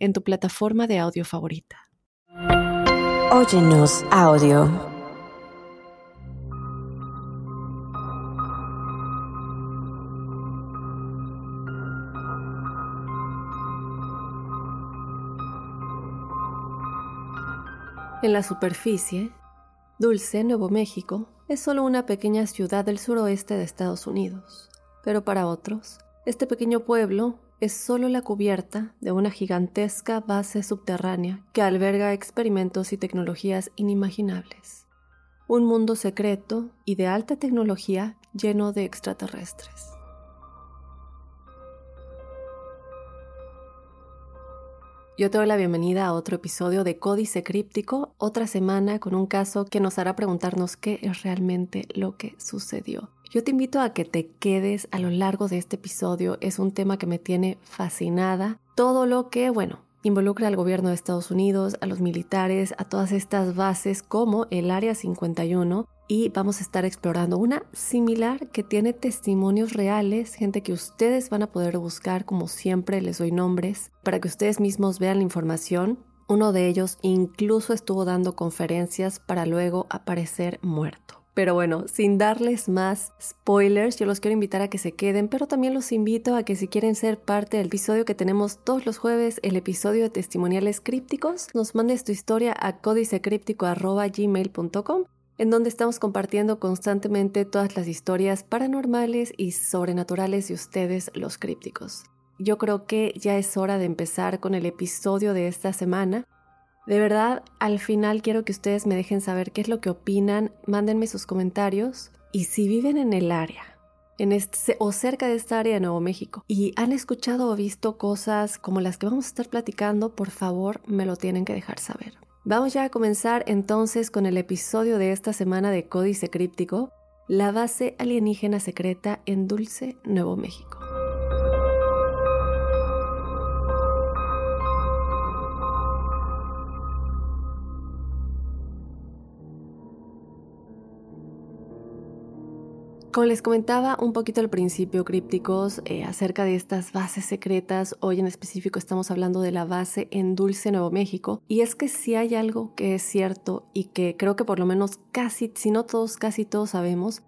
en tu plataforma de audio favorita. Óyenos audio. En la superficie, Dulce, Nuevo México, es solo una pequeña ciudad del suroeste de Estados Unidos, pero para otros, este pequeño pueblo es solo la cubierta de una gigantesca base subterránea que alberga experimentos y tecnologías inimaginables. Un mundo secreto y de alta tecnología lleno de extraterrestres. Yo te doy la bienvenida a otro episodio de Códice Críptico, otra semana con un caso que nos hará preguntarnos qué es realmente lo que sucedió. Yo te invito a que te quedes a lo largo de este episodio. Es un tema que me tiene fascinada. Todo lo que, bueno, involucra al gobierno de Estados Unidos, a los militares, a todas estas bases como el Área 51 y vamos a estar explorando una similar que tiene testimonios reales, gente que ustedes van a poder buscar, como siempre les doy nombres, para que ustedes mismos vean la información. Uno de ellos incluso estuvo dando conferencias para luego aparecer muerto. Pero bueno, sin darles más spoilers, yo los quiero invitar a que se queden, pero también los invito a que si quieren ser parte del episodio que tenemos todos los jueves, el episodio de testimoniales crípticos, nos mandes tu historia a códicecríptico.gmail.com en donde estamos compartiendo constantemente todas las historias paranormales y sobrenaturales de ustedes, los crípticos. Yo creo que ya es hora de empezar con el episodio de esta semana de verdad, al final quiero que ustedes me dejen saber qué es lo que opinan, mándenme sus comentarios y si viven en el área, en este, o cerca de esta área de Nuevo México y han escuchado o visto cosas como las que vamos a estar platicando, por favor me lo tienen que dejar saber. Vamos ya a comenzar entonces con el episodio de esta semana de Códice Críptico, la base alienígena secreta en Dulce, Nuevo México. Como les comentaba un poquito al principio, crípticos, eh, acerca de estas bases secretas, hoy en específico estamos hablando de la base en Dulce, Nuevo México, y es que si hay algo que es cierto y que creo que por lo menos casi, si no todos, casi todos sabemos,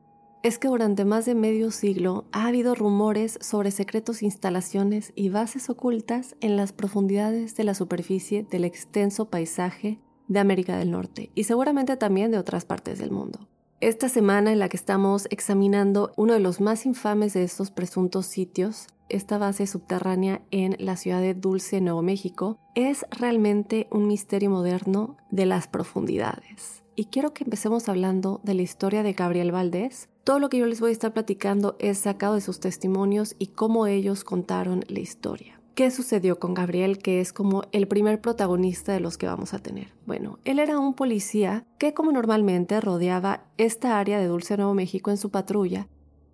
es que durante más de medio siglo ha habido rumores sobre secretos instalaciones y bases ocultas en las profundidades de la superficie del extenso paisaje de América del Norte y seguramente también de otras partes del mundo. Esta semana en la que estamos examinando uno de los más infames de estos presuntos sitios, esta base subterránea en la ciudad de Dulce, Nuevo México, es realmente un misterio moderno de las profundidades. Y quiero que empecemos hablando de la historia de Gabriel Valdés. Todo lo que yo les voy a estar platicando es sacado de sus testimonios y cómo ellos contaron la historia. ¿Qué sucedió con Gabriel, que es como el primer protagonista de los que vamos a tener? Bueno, él era un policía que como normalmente rodeaba esta área de Dulce Nuevo México en su patrulla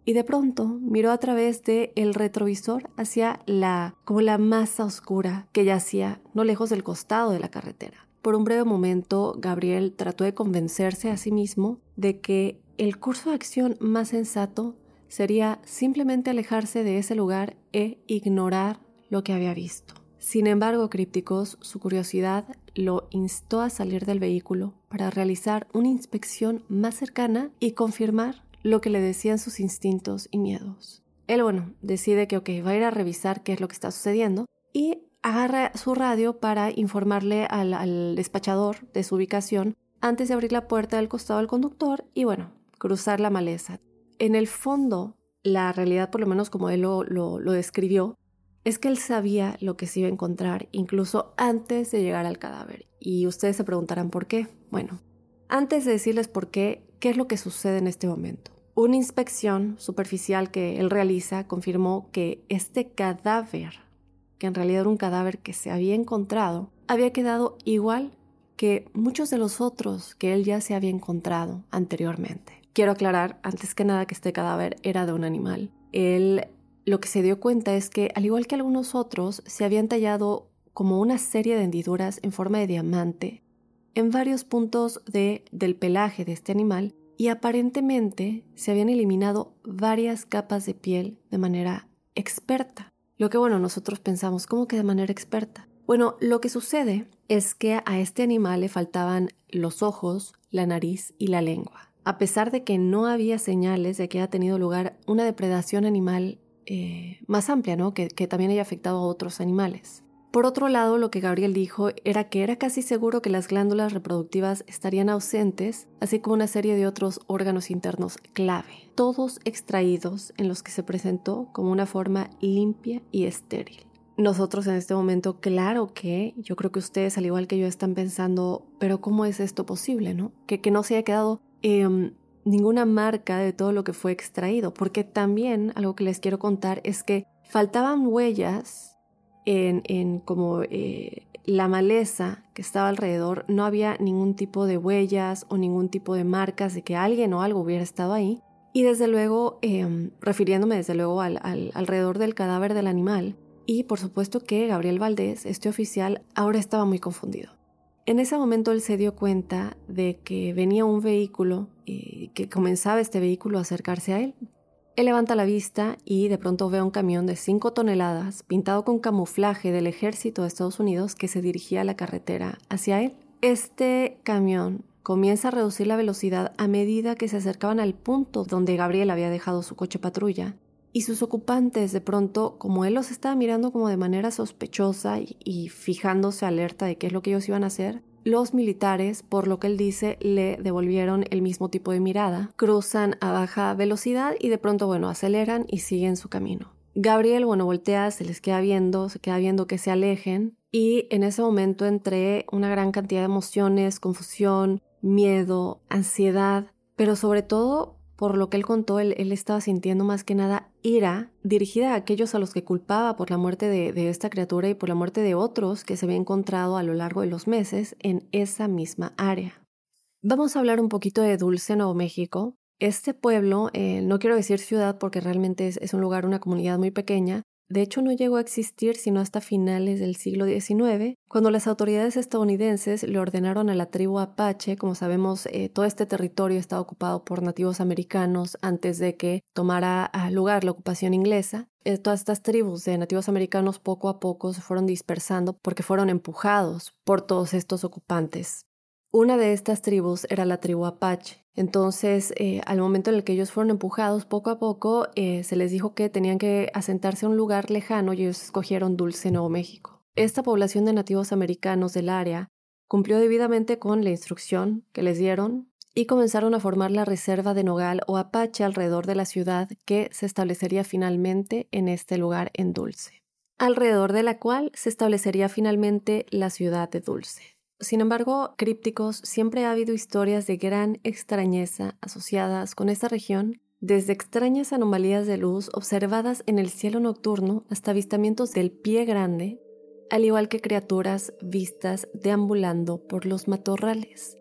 y de pronto miró a través de el retrovisor hacia la como la masa oscura que yacía no lejos del costado de la carretera. Por un breve momento, Gabriel trató de convencerse a sí mismo de que el curso de acción más sensato sería simplemente alejarse de ese lugar e ignorar lo que había visto. Sin embargo, crípticos, su curiosidad lo instó a salir del vehículo para realizar una inspección más cercana y confirmar lo que le decían sus instintos y miedos. Él, bueno, decide que, ok, va a ir a revisar qué es lo que está sucediendo y agarra su radio para informarle al, despachador de su ubicación antes de abrir la puerta del costado del conductor y, bueno, cruzar la maleza. En el fondo, la realidad, por lo menos como él lo, lo describió, es que él sabía lo que se iba a encontrar incluso antes de llegar al cadáver. Y ustedes se preguntarán por qué. Bueno, antes de decirles por qué, ¿qué es lo que sucede en este momento? Una inspección superficial que él realiza confirmó que este cadáver que en realidad era un cadáver que se había encontrado, había quedado igual que muchos de los otros que él ya se había encontrado anteriormente. Quiero aclarar antes que nada que este cadáver era de un animal. Él lo que se dio cuenta es que, al igual que algunos otros, se habían tallado como una serie de hendiduras en forma de diamante en varios puntos de, del pelaje de este animal y aparentemente se habían eliminado varias capas de piel de manera experta. Lo que bueno, nosotros pensamos, ¿cómo que de manera experta? Bueno, lo que sucede es que a este animal le faltaban los ojos, la nariz y la lengua. A pesar de que no había señales de que haya tenido lugar una depredación animal eh, más amplia, ¿no? Que, que también haya afectado a otros animales. Por otro lado, lo que Gabriel dijo era que era casi seguro que las glándulas reproductivas estarían ausentes, así como una serie de otros órganos internos clave, todos extraídos en los que se presentó como una forma limpia y estéril. Nosotros en este momento, claro que yo creo que ustedes, al igual que yo, están pensando, pero ¿cómo es esto posible, no? Que, que no se haya quedado em, ninguna marca de todo lo que fue extraído, porque también algo que les quiero contar es que faltaban huellas en, como eh, la maleza que estaba alrededor, no había ningún tipo de huellas o ningún tipo de marcas de que alguien o algo hubiera estado ahí. Y desde luego, em, refiriéndome desde luego al, alrededor del cadáver del animal, y por supuesto que Gabriel Valdés, este oficial, ahora estaba muy confundido. En ese momento él se dio cuenta de que venía un vehículo y eh, que comenzaba este vehículo a acercarse a él. Él levanta la vista y de pronto ve un camión de 5 toneladas pintado con camuflaje del ejército de Estados Unidos que se dirigía a la carretera hacia él. Este camión comienza a reducir la velocidad a medida que se acercaban al punto donde Gabriel había dejado su coche patrulla. Y sus ocupantes de pronto, como él los estaba mirando como de manera sospechosa y, fijándose alerta de qué es lo que ellos iban a hacer, los militares, por lo que él dice, le devolvieron el mismo tipo de mirada, cruzan a baja velocidad y de pronto, bueno, aceleran y siguen su camino. Gabriel, bueno, voltea, se les queda viendo, se queda viendo que se alejen y en ese momento entre una gran cantidad de emociones, confusión, miedo, ansiedad, pero sobre todo por lo que él contó, él, estaba sintiendo más que nada ira dirigida a aquellos a los que culpaba por la muerte de, esta criatura y por la muerte de otros que se había encontrado a lo largo de los meses en esa misma área. Vamos a hablar un poquito de Dulce, Nuevo México. Este pueblo, eh, no quiero decir ciudad porque realmente es un lugar, una comunidad muy pequeña, de hecho, no llegó a existir sino hasta finales del siglo XIX, cuando las autoridades estadounidenses le ordenaron a la tribu Apache, como sabemos, eh, todo este territorio estaba ocupado por nativos americanos antes de que tomara lugar la ocupación inglesa. Eh, todas estas tribus de nativos americanos poco a poco se fueron dispersando porque fueron empujados por todos estos ocupantes. Una de estas tribus era la tribu Apache. Entonces, eh, al momento en el que ellos fueron empujados poco a poco, eh, se les dijo que tenían que asentarse a un lugar lejano y ellos escogieron Dulce, Nuevo México. Esta población de nativos americanos del área cumplió debidamente con la instrucción que les dieron y comenzaron a formar la reserva de Nogal o Apache alrededor de la ciudad que se establecería finalmente en este lugar en Dulce, alrededor de la cual se establecería finalmente la ciudad de Dulce. Sin embargo, crípticos, siempre ha habido historias de gran extrañeza asociadas con esta región, desde extrañas anomalías de luz observadas en el cielo nocturno hasta avistamientos del pie grande, al igual que criaturas vistas deambulando por los matorrales.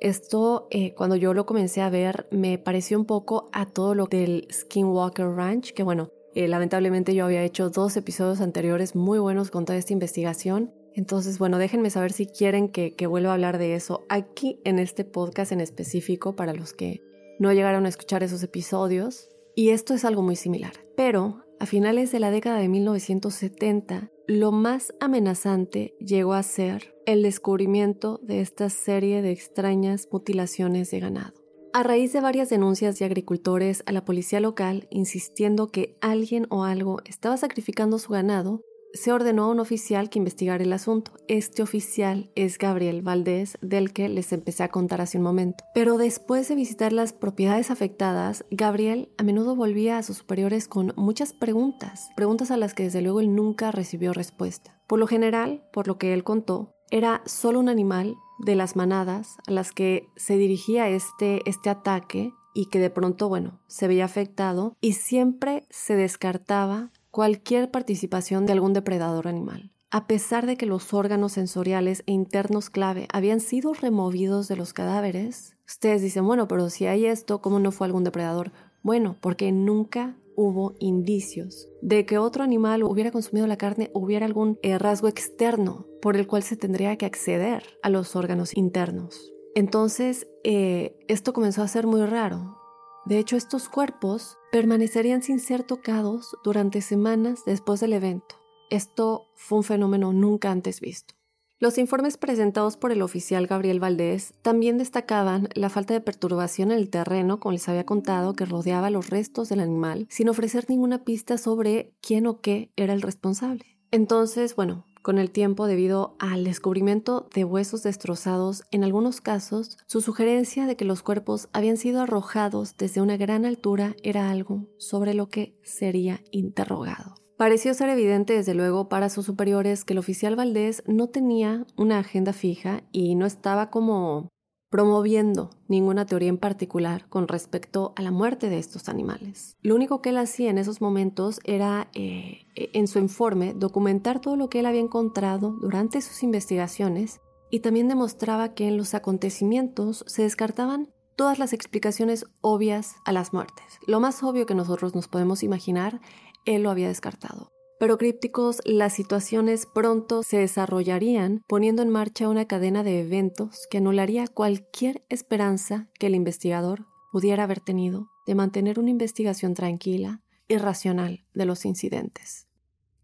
Esto, eh, cuando yo lo comencé a ver, me pareció un poco a todo lo del Skinwalker Ranch, que bueno, eh, lamentablemente yo había hecho dos episodios anteriores muy buenos con toda esta investigación entonces, bueno, déjenme saber si quieren que, vuelva a hablar de eso aquí en este podcast en específico para los que no llegaron a escuchar esos episodios. Y esto es algo muy similar. Pero a finales de la década de 1970, lo más amenazante llegó a ser el descubrimiento de esta serie de extrañas mutilaciones de ganado. A raíz de varias denuncias de agricultores a la policía local insistiendo que alguien o algo estaba sacrificando su ganado, se ordenó a un oficial que investigara el asunto. Este oficial es Gabriel Valdés, del que les empecé a contar hace un momento. Pero después de visitar las propiedades afectadas, Gabriel a menudo volvía a sus superiores con muchas preguntas, preguntas a las que desde luego él nunca recibió respuesta. Por lo general, por lo que él contó, era solo un animal de las manadas a las que se dirigía este, este ataque y que de pronto, bueno, se veía afectado y siempre se descartaba cualquier participación de algún depredador animal. A pesar de que los órganos sensoriales e internos clave habían sido removidos de los cadáveres, ustedes dicen, bueno, pero si hay esto, ¿cómo no fue algún depredador? Bueno, porque nunca hubo indicios de que otro animal hubiera consumido la carne o hubiera algún eh, rasgo externo por el cual se tendría que acceder a los órganos internos. Entonces, eh, esto comenzó a ser muy raro. De hecho, estos cuerpos permanecerían sin ser tocados durante semanas después del evento. Esto fue un fenómeno nunca antes visto. Los informes presentados por el oficial Gabriel Valdés también destacaban la falta de perturbación en el terreno, como les había contado, que rodeaba los restos del animal, sin ofrecer ninguna pista sobre quién o qué era el responsable. Entonces, bueno, con el tiempo, debido al descubrimiento de huesos destrozados, en algunos casos, su sugerencia de que los cuerpos habían sido arrojados desde una gran altura era algo sobre lo que sería interrogado. Pareció ser evidente desde luego para sus superiores que el oficial Valdés no tenía una agenda fija y no estaba como promoviendo ninguna teoría en particular con respecto a la muerte de estos animales. Lo único que él hacía en esos momentos era, eh, en su informe, documentar todo lo que él había encontrado durante sus investigaciones y también demostraba que en los acontecimientos se descartaban todas las explicaciones obvias a las muertes. Lo más obvio que nosotros nos podemos imaginar él lo había descartado. Pero crípticos, las situaciones pronto se desarrollarían poniendo en marcha una cadena de eventos que anularía cualquier esperanza que el investigador pudiera haber tenido de mantener una investigación tranquila y racional de los incidentes.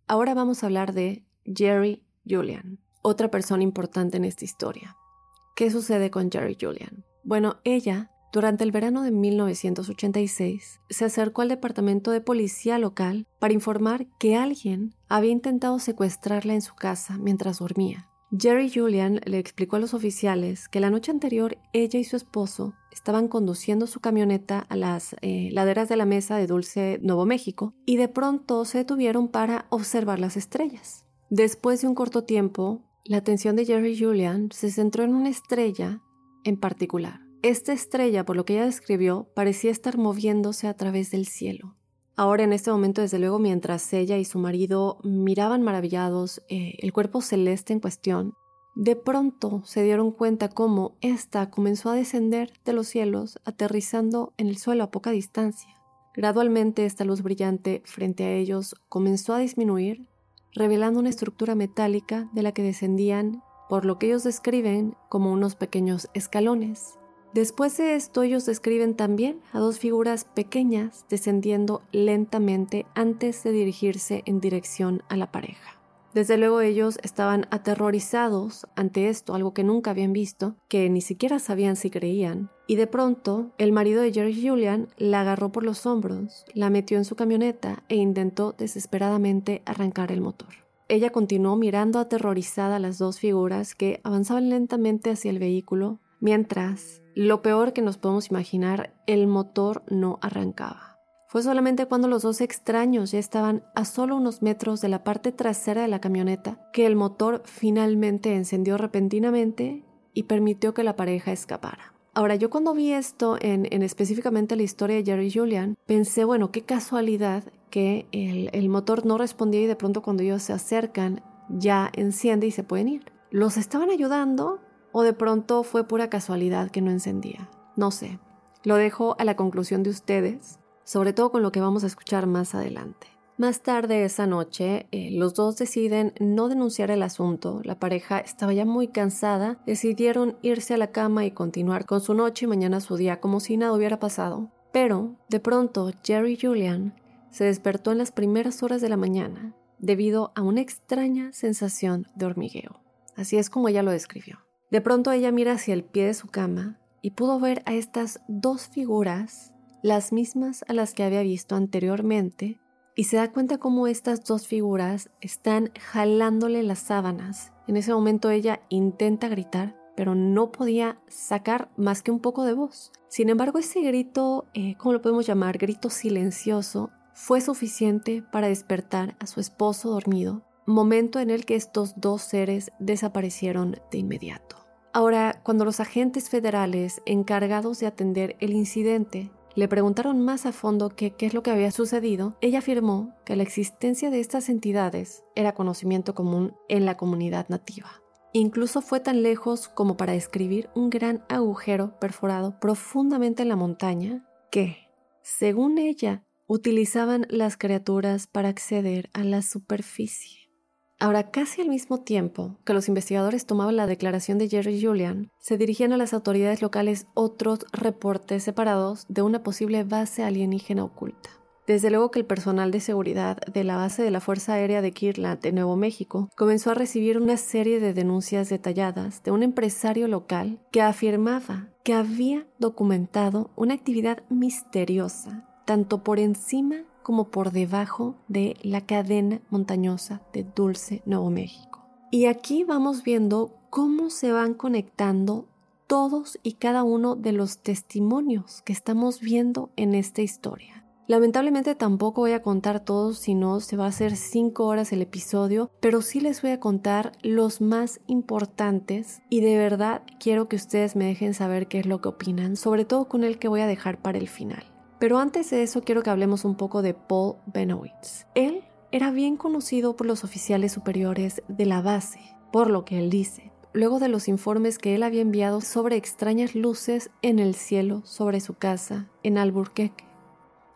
Ahora vamos a hablar de Jerry Julian, otra persona importante en esta historia. ¿Qué sucede con Jerry Julian? Bueno, ella durante el verano de 1986, se acercó al departamento de policía local para informar que alguien había intentado secuestrarla en su casa mientras dormía. Jerry Julian le explicó a los oficiales que la noche anterior ella y su esposo estaban conduciendo su camioneta a las eh, laderas de la mesa de Dulce, Nuevo México, y de pronto se detuvieron para observar las estrellas. Después de un corto tiempo, la atención de Jerry Julian se centró en una estrella en particular. Esta estrella, por lo que ella describió, parecía estar moviéndose a través del cielo. Ahora, en este momento, desde luego, mientras ella y su marido miraban maravillados eh, el cuerpo celeste en cuestión, de pronto se dieron cuenta cómo ésta comenzó a descender de los cielos, aterrizando en el suelo a poca distancia. Gradualmente esta luz brillante frente a ellos comenzó a disminuir, revelando una estructura metálica de la que descendían, por lo que ellos describen como unos pequeños escalones. Después de esto ellos describen también a dos figuras pequeñas descendiendo lentamente antes de dirigirse en dirección a la pareja. Desde luego ellos estaban aterrorizados ante esto, algo que nunca habían visto, que ni siquiera sabían si creían, y de pronto el marido de Jerry Julian la agarró por los hombros, la metió en su camioneta e intentó desesperadamente arrancar el motor. Ella continuó mirando aterrorizada a las dos figuras que avanzaban lentamente hacia el vehículo, mientras lo peor que nos podemos imaginar, el motor no arrancaba. Fue solamente cuando los dos extraños ya estaban a solo unos metros de la parte trasera de la camioneta que el motor finalmente encendió repentinamente y permitió que la pareja escapara. Ahora, yo cuando vi esto en, específicamente la historia de Jerry Julian, pensé, bueno, qué casualidad que el motor no respondía y de pronto cuando ellos se acercan ya enciende y se pueden ir. Los estaban ayudando o de pronto fue pura casualidad que no encendía. No sé. Lo dejo a la conclusión de ustedes, sobre todo con lo que vamos a escuchar más adelante. Más tarde esa noche, eh, los dos deciden no denunciar el asunto. La pareja estaba ya muy cansada, decidieron irse a la cama y continuar con su noche y mañana su día como si nada hubiera pasado. Pero, de pronto, Jerry Julian se despertó en las primeras horas de la mañana debido a una extraña sensación de hormigueo. Así es como ella lo describió. De pronto ella mira hacia el pie de su cama y pudo ver a estas dos figuras, las mismas a las que había visto anteriormente, y se da cuenta cómo estas dos figuras están jalándole las sábanas. En ese momento ella intenta gritar, pero no podía sacar más que un poco de voz. Sin embargo, ese grito, eh, ¿cómo lo podemos llamar? Grito silencioso, fue suficiente para despertar a su esposo dormido, momento en el que estos dos seres desaparecieron de inmediato. Ahora, cuando los agentes federales encargados de atender el incidente le preguntaron más a fondo qué es lo que había sucedido, ella afirmó que la existencia de estas entidades era conocimiento común en la comunidad nativa. Incluso fue tan lejos como para describir un gran agujero perforado profundamente en la montaña que, según ella, utilizaban las criaturas para acceder a la superficie. Ahora, casi al mismo tiempo que los investigadores tomaban la declaración de Jerry Julian, se dirigían a las autoridades locales otros reportes separados de una posible base alienígena oculta. Desde luego que el personal de seguridad de la base de la Fuerza Aérea de Kirtland de Nuevo México comenzó a recibir una serie de denuncias detalladas de un empresario local que afirmaba que había documentado una actividad misteriosa tanto por encima como por debajo de la cadena montañosa de Dulce, Nuevo México. Y aquí vamos viendo cómo se van conectando todos y cada uno de los testimonios que estamos viendo en esta historia. Lamentablemente tampoco voy a contar todos, si no se va a hacer cinco horas el episodio, pero sí les voy a contar los más importantes y de verdad quiero que ustedes me dejen saber qué es lo que opinan, sobre todo con el que voy a dejar para el final. Pero antes de eso quiero que hablemos un poco de Paul Benowitz. Él era bien conocido por los oficiales superiores de la base, por lo que él dice, luego de los informes que él había enviado sobre extrañas luces en el cielo sobre su casa en Albuquerque.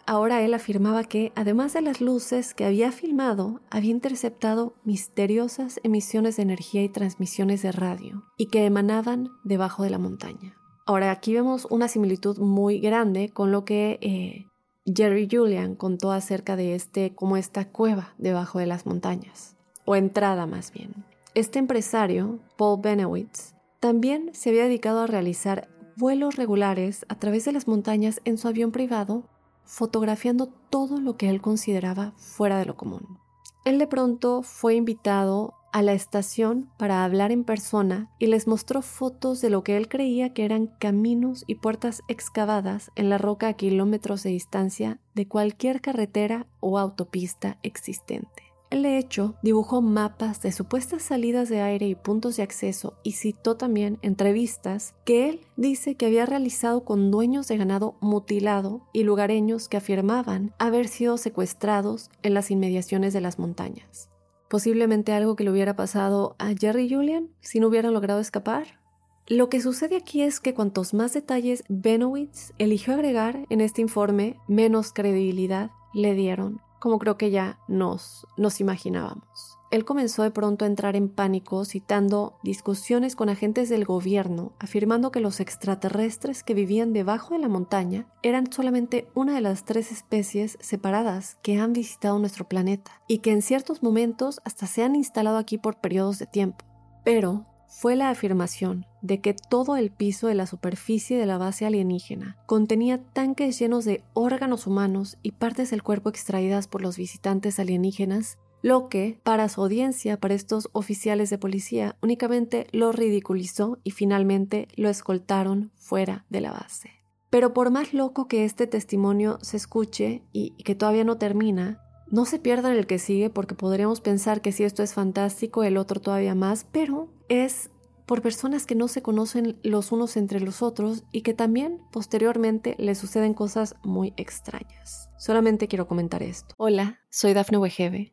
Ahora él afirmaba que, además de las luces que había filmado, había interceptado misteriosas emisiones de energía y transmisiones de radio, y que emanaban debajo de la montaña. Ahora aquí vemos una similitud muy grande con lo que eh, Jerry Julian contó acerca de este, como esta cueva debajo de las montañas, o entrada más bien. Este empresario, Paul Benowitz, también se había dedicado a realizar vuelos regulares a través de las montañas en su avión privado fotografiando todo lo que él consideraba fuera de lo común. Él de pronto fue invitado a la estación para hablar en persona y les mostró fotos de lo que él creía que eran caminos y puertas excavadas en la roca a kilómetros de distancia de cualquier carretera o autopista existente. Él de hecho dibujó mapas de supuestas salidas de aire y puntos de acceso y citó también entrevistas que él dice que había realizado con dueños de ganado mutilado y lugareños que afirmaban haber sido secuestrados en las inmediaciones de las montañas. Posiblemente algo que le hubiera pasado a Jerry y Julian si no hubieran logrado escapar. Lo que sucede aquí es que cuantos más detalles Benowitz eligió agregar en este informe, menos credibilidad le dieron como creo que ya nos, nos imaginábamos. Él comenzó de pronto a entrar en pánico citando discusiones con agentes del gobierno, afirmando que los extraterrestres que vivían debajo de la montaña eran solamente una de las tres especies separadas que han visitado nuestro planeta y que en ciertos momentos hasta se han instalado aquí por periodos de tiempo. Pero fue la afirmación de que todo el piso de la superficie de la base alienígena contenía tanques llenos de órganos humanos y partes del cuerpo extraídas por los visitantes alienígenas, lo que, para su audiencia, para estos oficiales de policía, únicamente lo ridiculizó y finalmente lo escoltaron fuera de la base. Pero por más loco que este testimonio se escuche y que todavía no termina, no se pierdan el que sigue porque podríamos pensar que si esto es fantástico, el otro todavía más, pero es por personas que no se conocen los unos entre los otros y que también posteriormente les suceden cosas muy extrañas. Solamente quiero comentar esto. Hola, soy Dafne Wegebe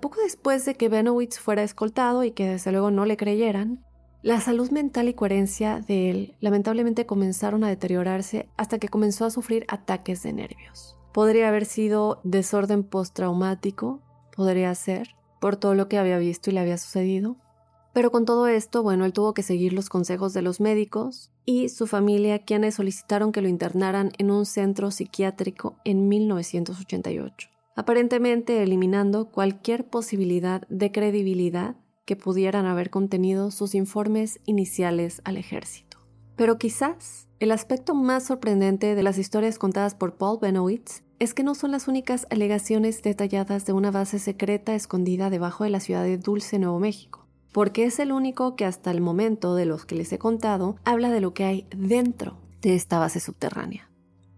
Poco después de que Benowitz fuera escoltado y que desde luego no le creyeran, la salud mental y coherencia de él lamentablemente comenzaron a deteriorarse hasta que comenzó a sufrir ataques de nervios. Podría haber sido desorden postraumático, podría ser, por todo lo que había visto y le había sucedido. Pero con todo esto, bueno, él tuvo que seguir los consejos de los médicos y su familia, quienes solicitaron que lo internaran en un centro psiquiátrico en 1988, aparentemente eliminando cualquier posibilidad de credibilidad que pudieran haber contenido sus informes iniciales al ejército. Pero quizás el aspecto más sorprendente de las historias contadas por Paul Benowitz es que no son las únicas alegaciones detalladas de una base secreta escondida debajo de la ciudad de Dulce, Nuevo México, porque es el único que hasta el momento de los que les he contado habla de lo que hay dentro de esta base subterránea.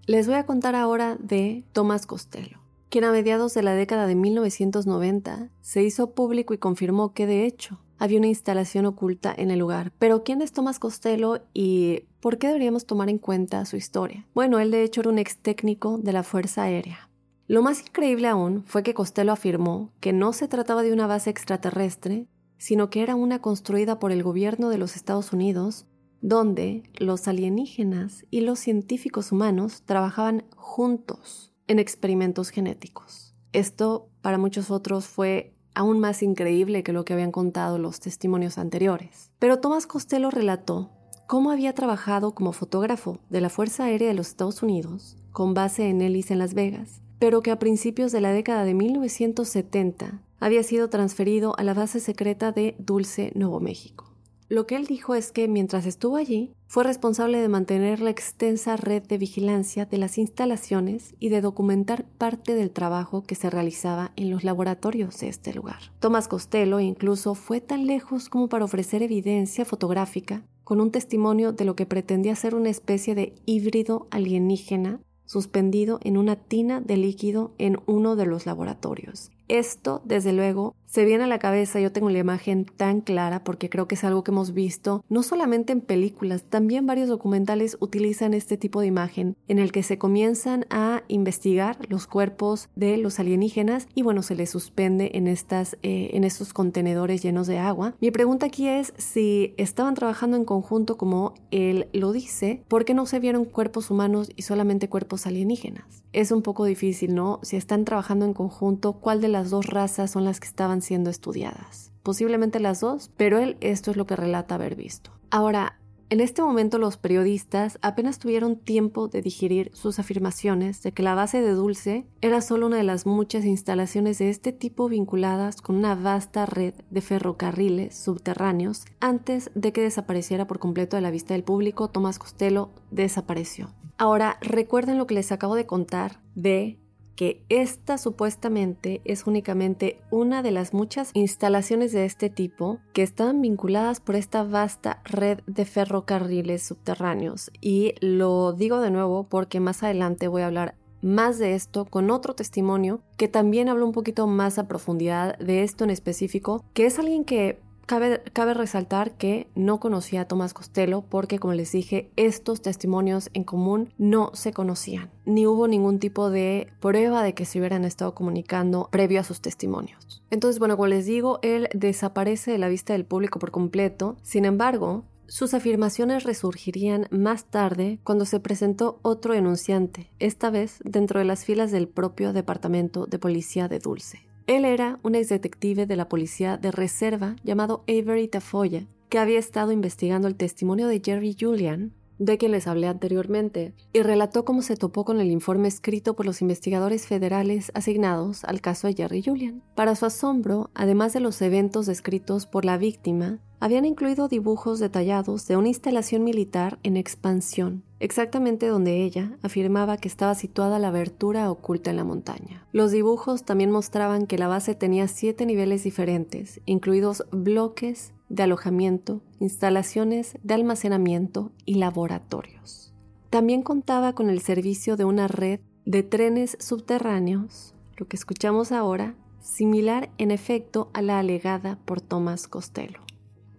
Les voy a contar ahora de Thomas Costello, quien a mediados de la década de 1990 se hizo público y confirmó que de hecho había una instalación oculta en el lugar. Pero ¿quién es Thomas Costello y por qué deberíamos tomar en cuenta su historia? Bueno, él de hecho era un ex técnico de la Fuerza Aérea. Lo más increíble aún fue que Costello afirmó que no se trataba de una base extraterrestre, sino que era una construida por el gobierno de los Estados Unidos, donde los alienígenas y los científicos humanos trabajaban juntos en experimentos genéticos. Esto para muchos otros fue aún más increíble que lo que habían contado los testimonios anteriores. Pero Tomás Costello relató cómo había trabajado como fotógrafo de la Fuerza Aérea de los Estados Unidos, con base en Ellis en Las Vegas, pero que a principios de la década de 1970 había sido transferido a la base secreta de Dulce, Nuevo México. Lo que él dijo es que mientras estuvo allí, fue responsable de mantener la extensa red de vigilancia de las instalaciones y de documentar parte del trabajo que se realizaba en los laboratorios de este lugar. Tomás Costello incluso fue tan lejos como para ofrecer evidencia fotográfica con un testimonio de lo que pretendía ser una especie de híbrido alienígena suspendido en una tina de líquido en uno de los laboratorios. Esto, desde luego, se viene a la cabeza, yo tengo la imagen tan clara porque creo que es algo que hemos visto no solamente en películas, también varios documentales utilizan este tipo de imagen en el que se comienzan a investigar los cuerpos de los alienígenas y bueno, se les suspende en, estas, eh, en estos contenedores llenos de agua. Mi pregunta aquí es si estaban trabajando en conjunto como él lo dice, ¿por qué no se vieron cuerpos humanos y solamente cuerpos alienígenas? Es un poco difícil, ¿no? Si están trabajando en conjunto, ¿cuál de las dos razas son las que estaban siendo estudiadas. Posiblemente las dos, pero él esto es lo que relata haber visto. Ahora, en este momento los periodistas apenas tuvieron tiempo de digerir sus afirmaciones de que la base de Dulce era solo una de las muchas instalaciones de este tipo vinculadas con una vasta red de ferrocarriles subterráneos. Antes de que desapareciera por completo de la vista del público, Tomás Costello desapareció. Ahora, recuerden lo que les acabo de contar de que esta supuestamente es únicamente una de las muchas instalaciones de este tipo que están vinculadas por esta vasta red de ferrocarriles subterráneos. Y lo digo de nuevo porque más adelante voy a hablar más de esto con otro testimonio que también habla un poquito más a profundidad de esto en específico, que es alguien que Cabe, resaltar que no conocía a Tomás Costello porque, como les dije, estos testimonios en común no se conocían, ni hubo ningún tipo de prueba de que se hubieran estado comunicando previo a sus testimonios. Entonces, bueno, como les digo, él desaparece de la vista del público por completo, sin embargo, sus afirmaciones resurgirían más tarde cuando se presentó otro denunciante, esta vez dentro de las filas del propio Departamento de Policía de Dulce. Él era un ex detective de la policía de reserva llamado Avery Tafoya, que había estado investigando el testimonio de Jerry Julian, de quien les hablé anteriormente, y relató cómo se topó con el informe escrito por los investigadores federales asignados al caso de Jerry Julian. Para su asombro, además de los eventos descritos por la víctima, habían incluido dibujos detallados de una instalación militar en expansión, exactamente donde ella afirmaba que estaba situada la abertura oculta en la montaña. Los dibujos también mostraban que la base tenía siete niveles diferentes, incluidos bloques de alojamiento, instalaciones de almacenamiento y laboratorios. También contaba con el servicio de una red de trenes subterráneos, lo que escuchamos ahora, similar en efecto a la alegada por Thomas Costello.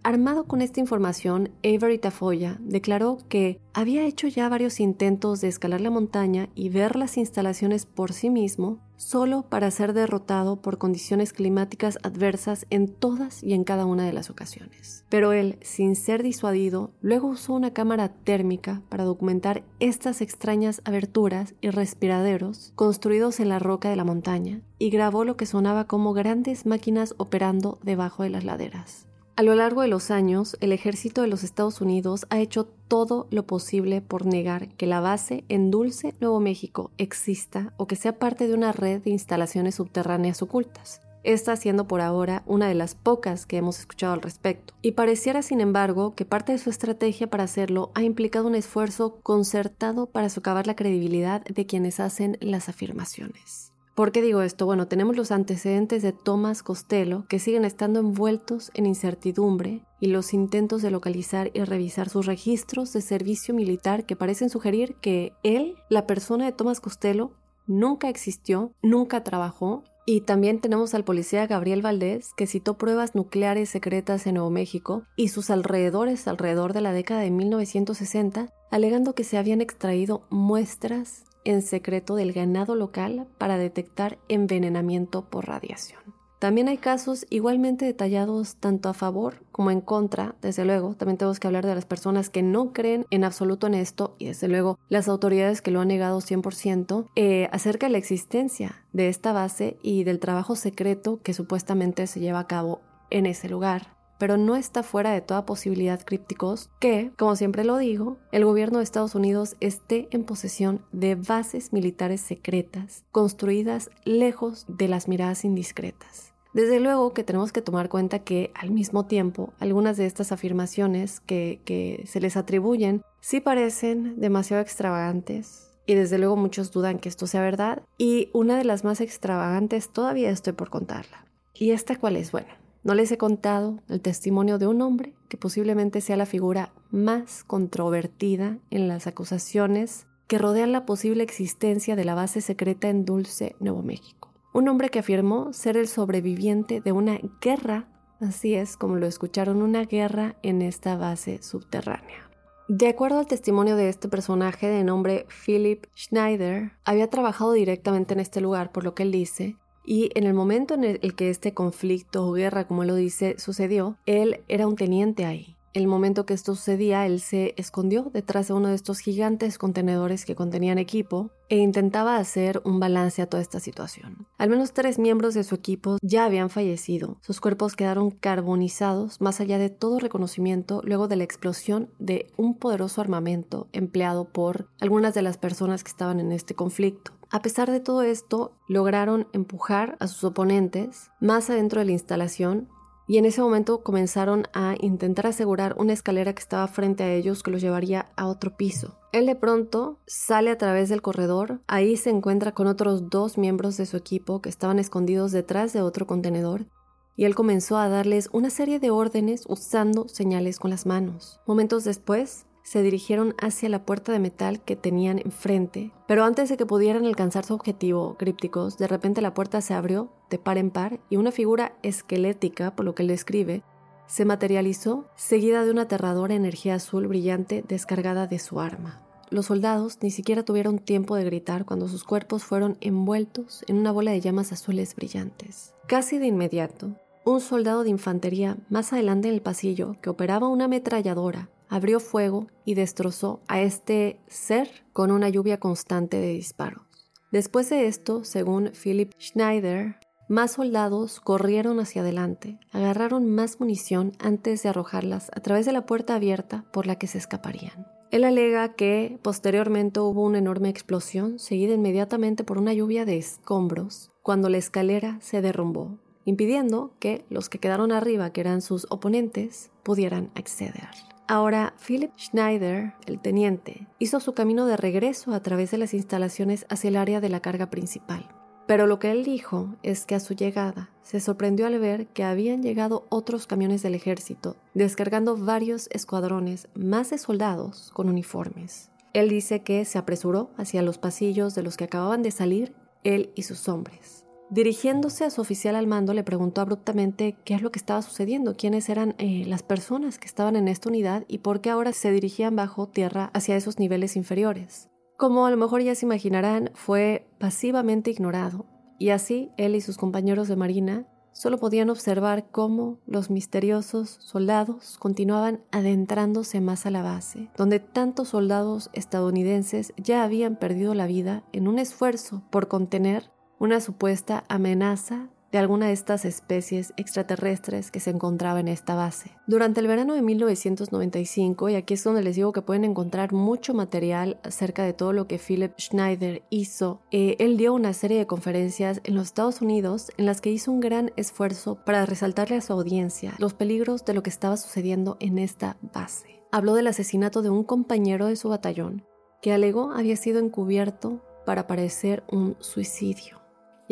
Armado con esta información, Avery Tafoya declaró que había hecho ya varios intentos de escalar la montaña y ver las instalaciones por sí mismo, solo para ser derrotado por condiciones climáticas adversas en todas y en cada una de las ocasiones. Pero él, sin ser disuadido, luego usó una cámara térmica para documentar estas extrañas aberturas y respiraderos construidos en la roca de la montaña y grabó lo que sonaba como grandes máquinas operando debajo de las laderas. A lo largo de los años, el ejército de los Estados Unidos ha hecho todo lo posible por negar que la base en Dulce, Nuevo México, exista o que sea parte de una red de instalaciones subterráneas ocultas. esta siendo por ahora una de las pocas que hemos escuchado al respecto. Y pareciera, sin embargo, que parte de su estrategia para hacerlo ha implicado un esfuerzo concertado para socavar la credibilidad de quienes hacen las afirmaciones. ¿Por qué digo esto? Bueno, tenemos los antecedentes de Thomas Costello que siguen estando envueltos en incertidumbre y los intentos de localizar y revisar sus registros de servicio militar que parecen sugerir que él, la persona de Thomas Costello, nunca existió, nunca trabajó. Y también tenemos al policía Gabriel Valdés, que citó pruebas nucleares secretas en Nuevo México y sus alrededores alrededor de la década de 1960, alegando que se habían extraído muestras en secreto del ganado local para detectar envenenamiento por radiación. También hay casos igualmente detallados tanto a favor como en contra, desde luego. También tenemos que hablar de las personas que no creen en absoluto en esto y desde luego las autoridades que lo han negado 100% eh, acerca de la existencia de esta base y del trabajo secreto que supuestamente se lleva a cabo en ese lugar pero no está fuera de toda posibilidad crípticos que, como siempre lo digo, el gobierno de Estados Unidos esté en posesión de bases militares secretas construidas lejos de las miradas indiscretas. Desde luego que tenemos que tomar cuenta que al mismo tiempo algunas de estas afirmaciones que, que se les atribuyen sí parecen demasiado extravagantes, y desde luego muchos dudan que esto sea verdad y una de las más extravagantes todavía estoy por contarla. ¿Y esta cuál es? Bueno, no les he contado el testimonio de un hombre que posiblemente sea la figura más controvertida en las acusaciones que rodean la posible existencia de la base secreta en Dulce, Nuevo México. Un hombre que afirmó ser el sobreviviente de una guerra, así es como lo escucharon, una guerra en esta base subterránea. De acuerdo al testimonio de este personaje de nombre Philip Schneider, había trabajado directamente en este lugar, por lo que él dice, y en el momento en el que este conflicto o guerra, como él lo dice, sucedió, él era un teniente ahí. El momento que esto sucedía, él se escondió detrás de uno de estos gigantes contenedores que contenían equipo e intentaba hacer un balance a toda esta situación. Al menos tres miembros de su equipo ya habían fallecido. Sus cuerpos quedaron carbonizados más allá de todo reconocimiento luego de la explosión de un poderoso armamento empleado por algunas de las personas que estaban en este conflicto. A pesar de todo esto, lograron empujar a sus oponentes más adentro de la instalación y en ese momento comenzaron a intentar asegurar una escalera que estaba frente a ellos que los llevaría a otro piso. Él de pronto sale a través del corredor, ahí se encuentra con otros dos miembros de su equipo que estaban escondidos detrás de otro contenedor y él comenzó a darles una serie de órdenes usando señales con las manos. Momentos después, se dirigieron hacia la puerta de metal que tenían enfrente, pero antes de que pudieran alcanzar su objetivo, crípticos, de repente la puerta se abrió de par en par y una figura esquelética, por lo que él describe, se materializó, seguida de una aterradora energía azul brillante descargada de su arma. Los soldados ni siquiera tuvieron tiempo de gritar cuando sus cuerpos fueron envueltos en una bola de llamas azules brillantes. Casi de inmediato, un soldado de infantería más adelante en el pasillo, que operaba una ametralladora, abrió fuego y destrozó a este ser con una lluvia constante de disparos. Después de esto, según Philip Schneider, más soldados corrieron hacia adelante, agarraron más munición antes de arrojarlas a través de la puerta abierta por la que se escaparían. Él alega que posteriormente hubo una enorme explosión seguida inmediatamente por una lluvia de escombros cuando la escalera se derrumbó, impidiendo que los que quedaron arriba, que eran sus oponentes, pudieran acceder. Ahora, Philip Schneider, el teniente, hizo su camino de regreso a través de las instalaciones hacia el área de la carga principal. Pero lo que él dijo es que a su llegada se sorprendió al ver que habían llegado otros camiones del ejército, descargando varios escuadrones más de soldados con uniformes. Él dice que se apresuró hacia los pasillos de los que acababan de salir él y sus hombres. Dirigiéndose a su oficial al mando, le preguntó abruptamente qué es lo que estaba sucediendo, quiénes eran eh, las personas que estaban en esta unidad y por qué ahora se dirigían bajo tierra hacia esos niveles inferiores. Como a lo mejor ya se imaginarán, fue pasivamente ignorado, y así él y sus compañeros de marina solo podían observar cómo los misteriosos soldados continuaban adentrándose más a la base, donde tantos soldados estadounidenses ya habían perdido la vida en un esfuerzo por contener una supuesta amenaza de alguna de estas especies extraterrestres que se encontraba en esta base. Durante el verano de 1995, y aquí es donde les digo que pueden encontrar mucho material acerca de todo lo que Philip Schneider hizo, eh, él dio una serie de conferencias en los Estados Unidos en las que hizo un gran esfuerzo para resaltarle a su audiencia los peligros de lo que estaba sucediendo en esta base. Habló del asesinato de un compañero de su batallón, que alegó había sido encubierto para parecer un suicidio.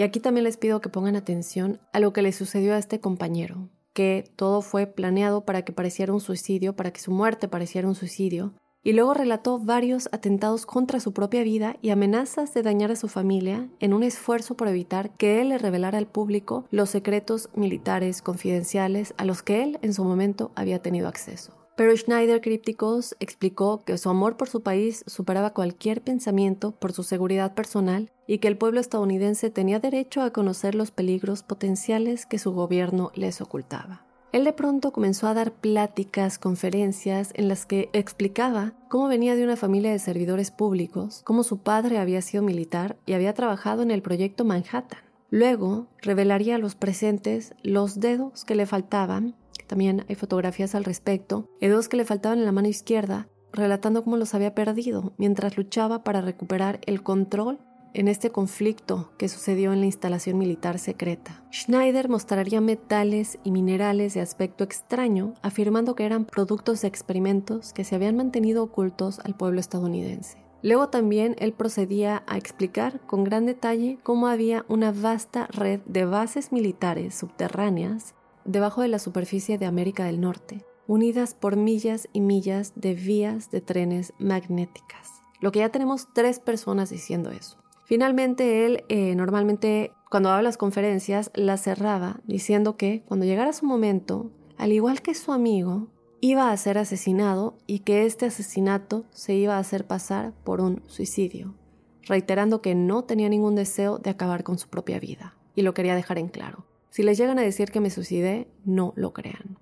Y aquí también les pido que pongan atención a lo que le sucedió a este compañero, que todo fue planeado para que pareciera un suicidio, para que su muerte pareciera un suicidio, y luego relató varios atentados contra su propia vida y amenazas de dañar a su familia en un esfuerzo por evitar que él le revelara al público los secretos militares confidenciales a los que él en su momento había tenido acceso. Pero Schneider Crípticos explicó que su amor por su país superaba cualquier pensamiento por su seguridad personal y que el pueblo estadounidense tenía derecho a conocer los peligros potenciales que su gobierno les ocultaba. Él de pronto comenzó a dar pláticas, conferencias en las que explicaba cómo venía de una familia de servidores públicos, cómo su padre había sido militar y había trabajado en el proyecto Manhattan. Luego revelaría a los presentes los dedos que le faltaban también hay fotografías al respecto, dedos que le faltaban en la mano izquierda, relatando cómo los había perdido mientras luchaba para recuperar el control en este conflicto que sucedió en la instalación militar secreta. Schneider mostraría metales y minerales de aspecto extraño, afirmando que eran productos de experimentos que se habían mantenido ocultos al pueblo estadounidense. Luego también él procedía a explicar con gran detalle cómo había una vasta red de bases militares subterráneas debajo de la superficie de América del Norte, unidas por millas y millas de vías de trenes magnéticas. Lo que ya tenemos tres personas diciendo eso. Finalmente, él eh, normalmente cuando daba las conferencias las cerraba diciendo que cuando llegara su momento, al igual que su amigo, iba a ser asesinado y que este asesinato se iba a hacer pasar por un suicidio, reiterando que no tenía ningún deseo de acabar con su propia vida. Y lo quería dejar en claro. Si les llegan a decir que me suicidé, no lo crean.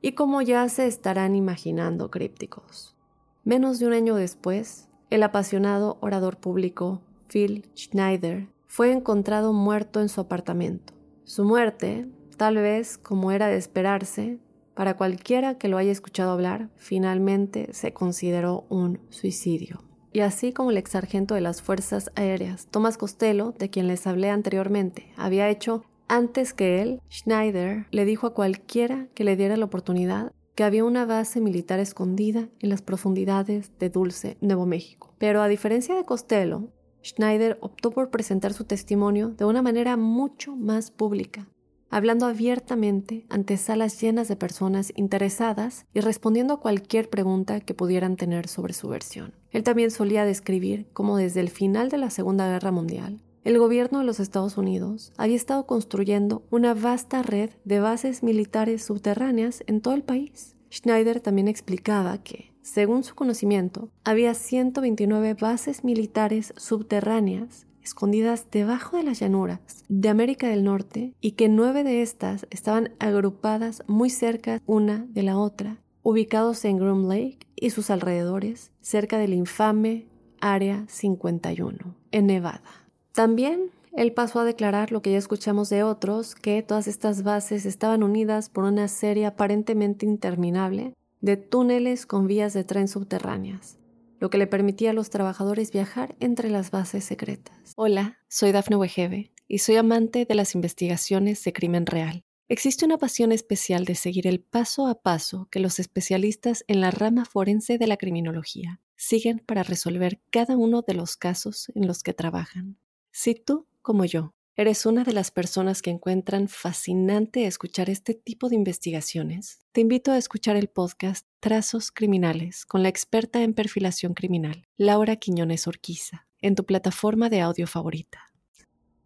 Y como ya se estarán imaginando crípticos, menos de un año después, el apasionado orador público Phil Schneider fue encontrado muerto en su apartamento. Su muerte, tal vez como era de esperarse, para cualquiera que lo haya escuchado hablar, finalmente se consideró un suicidio. Y así como el ex sargento de las Fuerzas Aéreas, Thomas Costello, de quien les hablé anteriormente, había hecho antes que él, Schneider le dijo a cualquiera que le diera la oportunidad que había una base militar escondida en las profundidades de Dulce, Nuevo México. Pero a diferencia de Costello, Schneider optó por presentar su testimonio de una manera mucho más pública, hablando abiertamente ante salas llenas de personas interesadas y respondiendo a cualquier pregunta que pudieran tener sobre su versión. Él también solía describir cómo desde el final de la Segunda Guerra Mundial el gobierno de los Estados Unidos había estado construyendo una vasta red de bases militares subterráneas en todo el país. Schneider también explicaba que, según su conocimiento, había 129 bases militares subterráneas escondidas debajo de las llanuras de América del Norte y que nueve de estas estaban agrupadas muy cerca una de la otra, ubicados en Groom Lake y sus alrededores, cerca del infame Área 51, en Nevada. También él pasó a declarar lo que ya escuchamos de otros, que todas estas bases estaban unidas por una serie aparentemente interminable de túneles con vías de tren subterráneas, lo que le permitía a los trabajadores viajar entre las bases secretas. Hola, soy Dafne Wegebe y soy amante de las investigaciones de crimen real. Existe una pasión especial de seguir el paso a paso que los especialistas en la rama forense de la criminología siguen para resolver cada uno de los casos en los que trabajan. Si tú, como yo, eres una de las personas que encuentran fascinante escuchar este tipo de investigaciones, te invito a escuchar el podcast Trazos Criminales con la experta en perfilación criminal, Laura Quiñones Orquiza, en tu plataforma de audio favorita.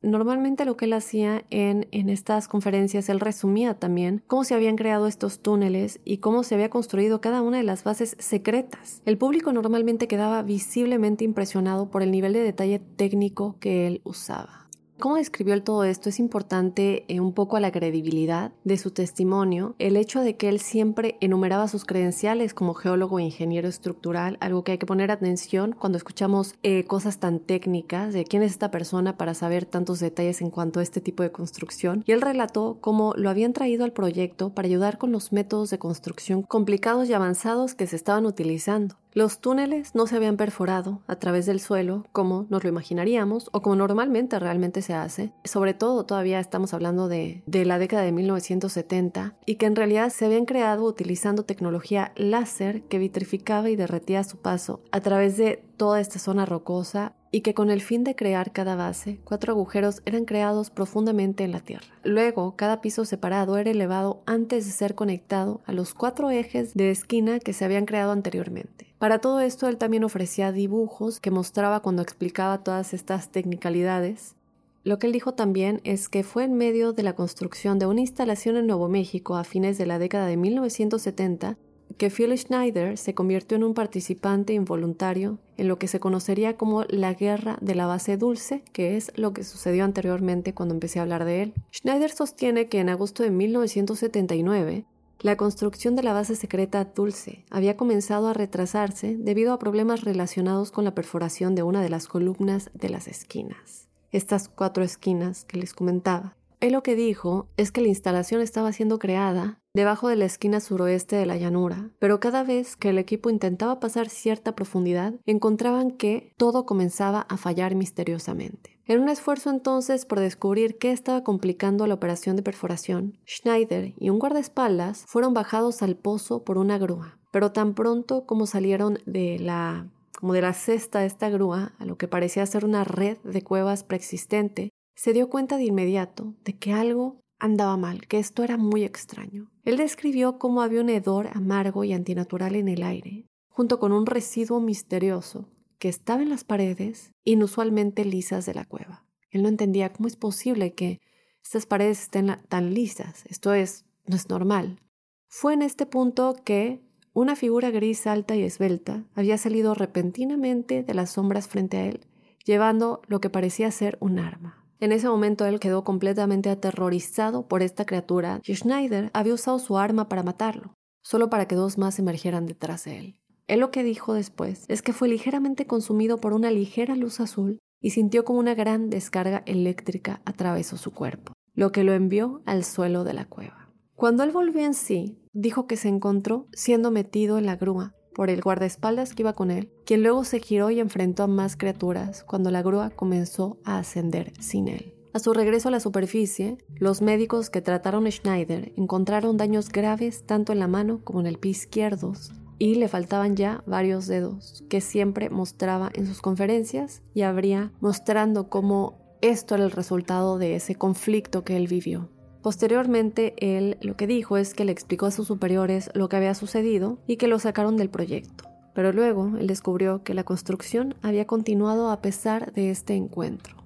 Normalmente lo que él hacía en, estas conferencias, él resumía también cómo se habían creado estos túneles y cómo se había construido cada una de las bases secretas. El público normalmente quedaba visiblemente impresionado por el nivel de detalle técnico que él usaba. Cómo describió él todo esto es importante eh, un poco a la credibilidad de su testimonio, el hecho de que él siempre enumeraba sus credenciales como geólogo e ingeniero estructural, algo que hay que poner atención cuando escuchamos eh, cosas tan técnicas de quién es esta persona para saber tantos detalles en cuanto a este tipo de construcción. Y él relató cómo lo habían traído al proyecto para ayudar con los métodos de construcción complicados y avanzados que se estaban utilizando. Los túneles no se habían perforado a través del suelo como nos lo imaginaríamos o como normalmente realmente se hace. Sobre todo todavía estamos hablando de, de la década de 1970 y que en realidad se habían creado utilizando tecnología láser que vitrificaba y derretía a su paso a través de toda esta zona rocosa y que con el fin de crear cada base, cuatro agujeros eran creados profundamente en la tierra. Luego, cada piso separado era elevado antes de ser conectado a los cuatro ejes de esquina que se habían creado anteriormente. Para todo esto, él también ofrecía dibujos que mostraba cuando explicaba todas estas tecnicalidades. Lo que él dijo también es que fue en medio de la construcción de una instalación en Nuevo México a fines de la década de 1970 que Phil Schneider se convirtió en un participante involuntario en lo que se conocería como la guerra de la base dulce, que es lo que sucedió anteriormente cuando empecé a hablar de él. Schneider sostiene que en agosto de 1979 la construcción de la base secreta Dulce había comenzado a retrasarse debido a problemas relacionados con la perforación de una de las columnas de las esquinas. Estas cuatro esquinas que les comentaba. Él lo que dijo es que la instalación estaba siendo creada debajo de la esquina suroeste de la llanura, pero cada vez que el equipo intentaba pasar cierta profundidad, encontraban que todo comenzaba a fallar misteriosamente. En un esfuerzo entonces por descubrir qué estaba complicando la operación de perforación, Schneider y un guardaespaldas fueron bajados al pozo por una grúa, pero tan pronto como salieron de la como de la cesta de esta grúa, a lo que parecía ser una red de cuevas preexistente, se dio cuenta de inmediato de que algo andaba mal, que esto era muy extraño. Él describió cómo había un hedor amargo y antinatural en el aire, junto con un residuo misterioso que estaba en las paredes inusualmente lisas de la cueva. Él no entendía cómo es posible que estas paredes estén tan lisas. Esto es, no es normal. Fue en este punto que una figura gris alta y esbelta había salido repentinamente de las sombras frente a él, llevando lo que parecía ser un arma. En ese momento él quedó completamente aterrorizado por esta criatura y Schneider había usado su arma para matarlo, solo para que dos más emergieran detrás de él. Él lo que dijo después es que fue ligeramente consumido por una ligera luz azul y sintió como una gran descarga eléctrica atravesó su cuerpo, lo que lo envió al suelo de la cueva. Cuando él volvió en sí, dijo que se encontró siendo metido en la grúa por el guardaespaldas que iba con él, quien luego se giró y enfrentó a más criaturas cuando la grúa comenzó a ascender sin él. A su regreso a la superficie, los médicos que trataron a Schneider encontraron daños graves tanto en la mano como en el pie izquierdos y le faltaban ya varios dedos que siempre mostraba en sus conferencias y habría mostrando cómo esto era el resultado de ese conflicto que él vivió. Posteriormente, él lo que dijo es que le explicó a sus superiores lo que había sucedido y que lo sacaron del proyecto. Pero luego él descubrió que la construcción había continuado a pesar de este encuentro.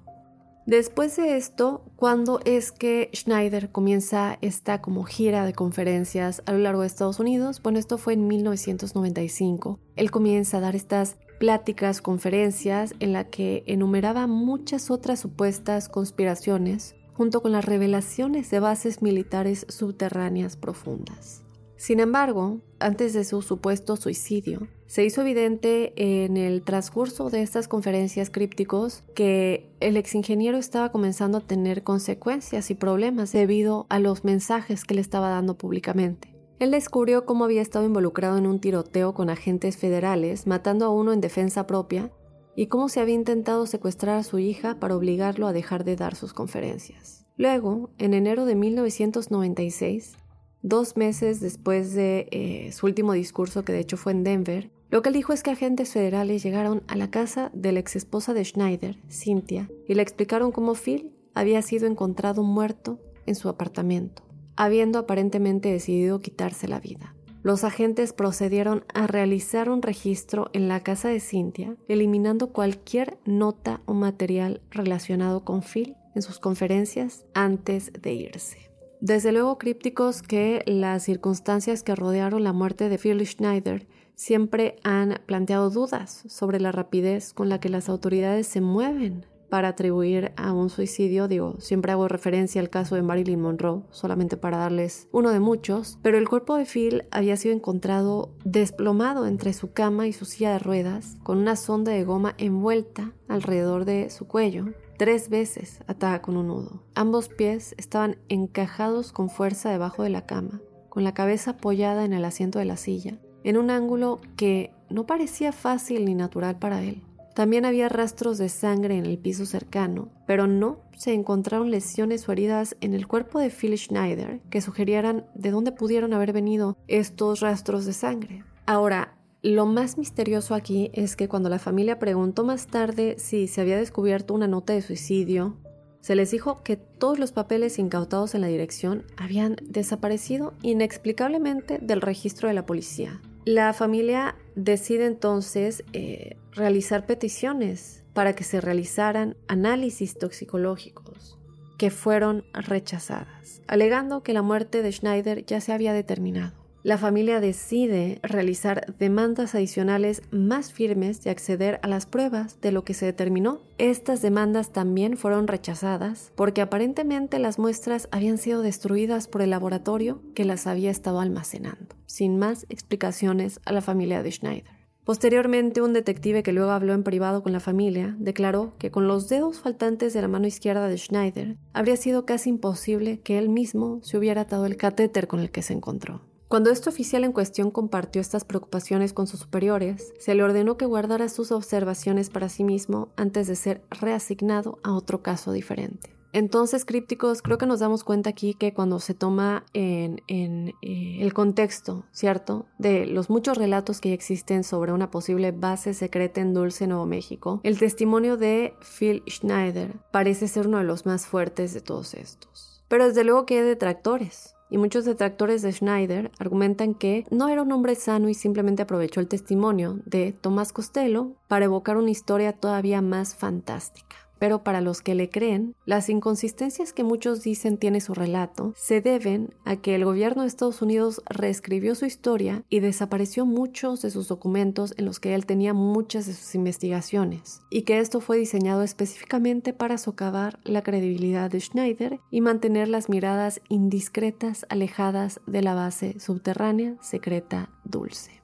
Después de esto, ¿cuándo es que Schneider comienza esta como gira de conferencias a lo largo de Estados Unidos? Bueno, esto fue en 1995. Él comienza a dar estas pláticas, conferencias en la que enumeraba muchas otras supuestas conspiraciones junto con las revelaciones de bases militares subterráneas profundas. Sin embargo, antes de su supuesto suicidio, se hizo evidente en el transcurso de estas conferencias crípticos que el exingeniero estaba comenzando a tener consecuencias y problemas debido a los mensajes que le estaba dando públicamente. Él descubrió cómo había estado involucrado en un tiroteo con agentes federales, matando a uno en defensa propia, y cómo se había intentado secuestrar a su hija para obligarlo a dejar de dar sus conferencias. Luego, en enero de 1996, dos meses después de eh, su último discurso, que de hecho fue en Denver, lo que él dijo es que agentes federales llegaron a la casa de la ex esposa de Schneider, Cynthia, y le explicaron cómo Phil había sido encontrado muerto en su apartamento, habiendo aparentemente decidido quitarse la vida. Los agentes procedieron a realizar un registro en la casa de Cynthia, eliminando cualquier nota o material relacionado con Phil en sus conferencias antes de irse. Desde luego crípticos que las circunstancias que rodearon la muerte de Phil Schneider siempre han planteado dudas sobre la rapidez con la que las autoridades se mueven para atribuir a un suicidio. Digo, siempre hago referencia al caso de Marilyn Monroe, solamente para darles uno de muchos, pero el cuerpo de Phil había sido encontrado desplomado entre su cama y su silla de ruedas, con una sonda de goma envuelta alrededor de su cuello, tres veces atada con un nudo. Ambos pies estaban encajados con fuerza debajo de la cama, con la cabeza apoyada en el asiento de la silla, en un ángulo que no parecía fácil ni natural para él. También había rastros de sangre en el piso cercano, pero no se encontraron lesiones o heridas en el cuerpo de Phil Schneider que sugirieran de dónde pudieron haber venido estos rastros de sangre. Ahora, lo más misterioso aquí es que cuando la familia preguntó más tarde si se había descubierto una nota de suicidio, se les dijo que todos los papeles incautados en la dirección habían desaparecido inexplicablemente del registro de la policía. La familia decide entonces eh, realizar peticiones para que se realizaran análisis toxicológicos que fueron rechazadas, alegando que la muerte de Schneider ya se había determinado la familia decide realizar demandas adicionales más firmes de acceder a las pruebas de lo que se determinó. Estas demandas también fueron rechazadas porque aparentemente las muestras habían sido destruidas por el laboratorio que las había estado almacenando, sin más explicaciones a la familia de Schneider. Posteriormente, un detective que luego habló en privado con la familia declaró que con los dedos faltantes de la mano izquierda de Schneider habría sido casi imposible que él mismo se hubiera atado el catéter con el que se encontró. Cuando este oficial en cuestión compartió estas preocupaciones con sus superiores, se le ordenó que guardara sus observaciones para sí mismo antes de ser reasignado a otro caso diferente. Entonces, crípticos, creo que nos damos cuenta aquí que cuando se toma en, eh, el contexto, ¿cierto?, de los muchos relatos que existen sobre una posible base secreta en Dulce, Nuevo México, el testimonio de Phil Schneider parece ser uno de los más fuertes de todos estos. Pero desde luego que hay detractores y muchos detractores de Schneider argumentan que no era un hombre sano y simplemente aprovechó el testimonio de Tomás Costello para evocar una historia todavía más fantástica. Pero para los que le creen, las inconsistencias que muchos dicen tiene su relato se deben a que el gobierno de Estados Unidos reescribió su historia y desapareció muchos de sus documentos en los que él tenía muchas de sus investigaciones, y que esto fue diseñado específicamente para socavar la credibilidad de Schneider y mantener las miradas indiscretas alejadas de la base subterránea secreta dulce.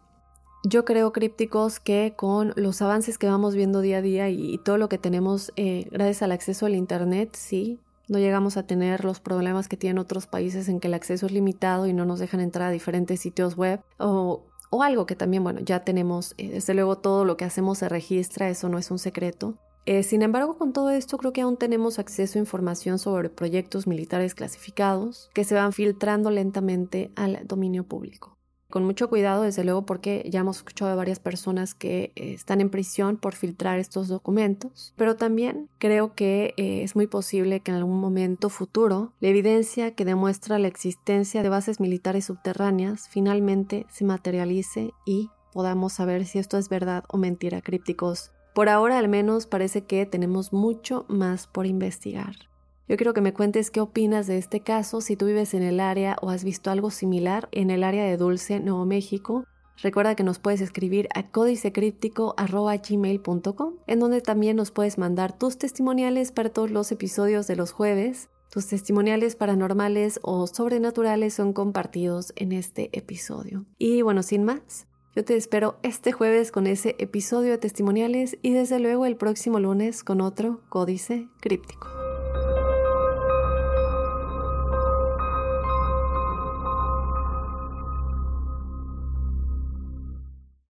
Yo creo, crípticos, que con los avances que vamos viendo día a día y, todo lo que tenemos eh, gracias al acceso al Internet, sí, no llegamos a tener los problemas que tienen otros países en que el acceso es limitado y no nos dejan entrar a diferentes sitios web o, algo que también, bueno, ya tenemos, eh, desde luego todo lo que hacemos se registra, eso no es un secreto. Eh, sin embargo, con todo esto creo que aún tenemos acceso a información sobre proyectos militares clasificados que se van filtrando lentamente al dominio público con mucho cuidado, desde luego, porque ya hemos escuchado de varias personas que eh, están en prisión por filtrar estos documentos, pero también creo que eh, es muy posible que en algún momento futuro la evidencia que demuestra la existencia de bases militares subterráneas finalmente se materialice y podamos saber si esto es verdad o mentira, crípticos. Por ahora al menos parece que tenemos mucho más por investigar. Yo quiero que me cuentes qué opinas de este caso, si tú vives en el área o has visto algo similar en el área de Dulce, Nuevo México. Recuerda que nos puedes escribir a códicecríptico.gmail.com, en donde también nos puedes mandar tus testimoniales para todos los episodios de los jueves. Tus testimoniales paranormales o sobrenaturales son compartidos en este episodio. Y bueno, sin más, yo te espero este jueves con ese episodio de testimoniales y desde luego el próximo lunes con otro Códice Críptico.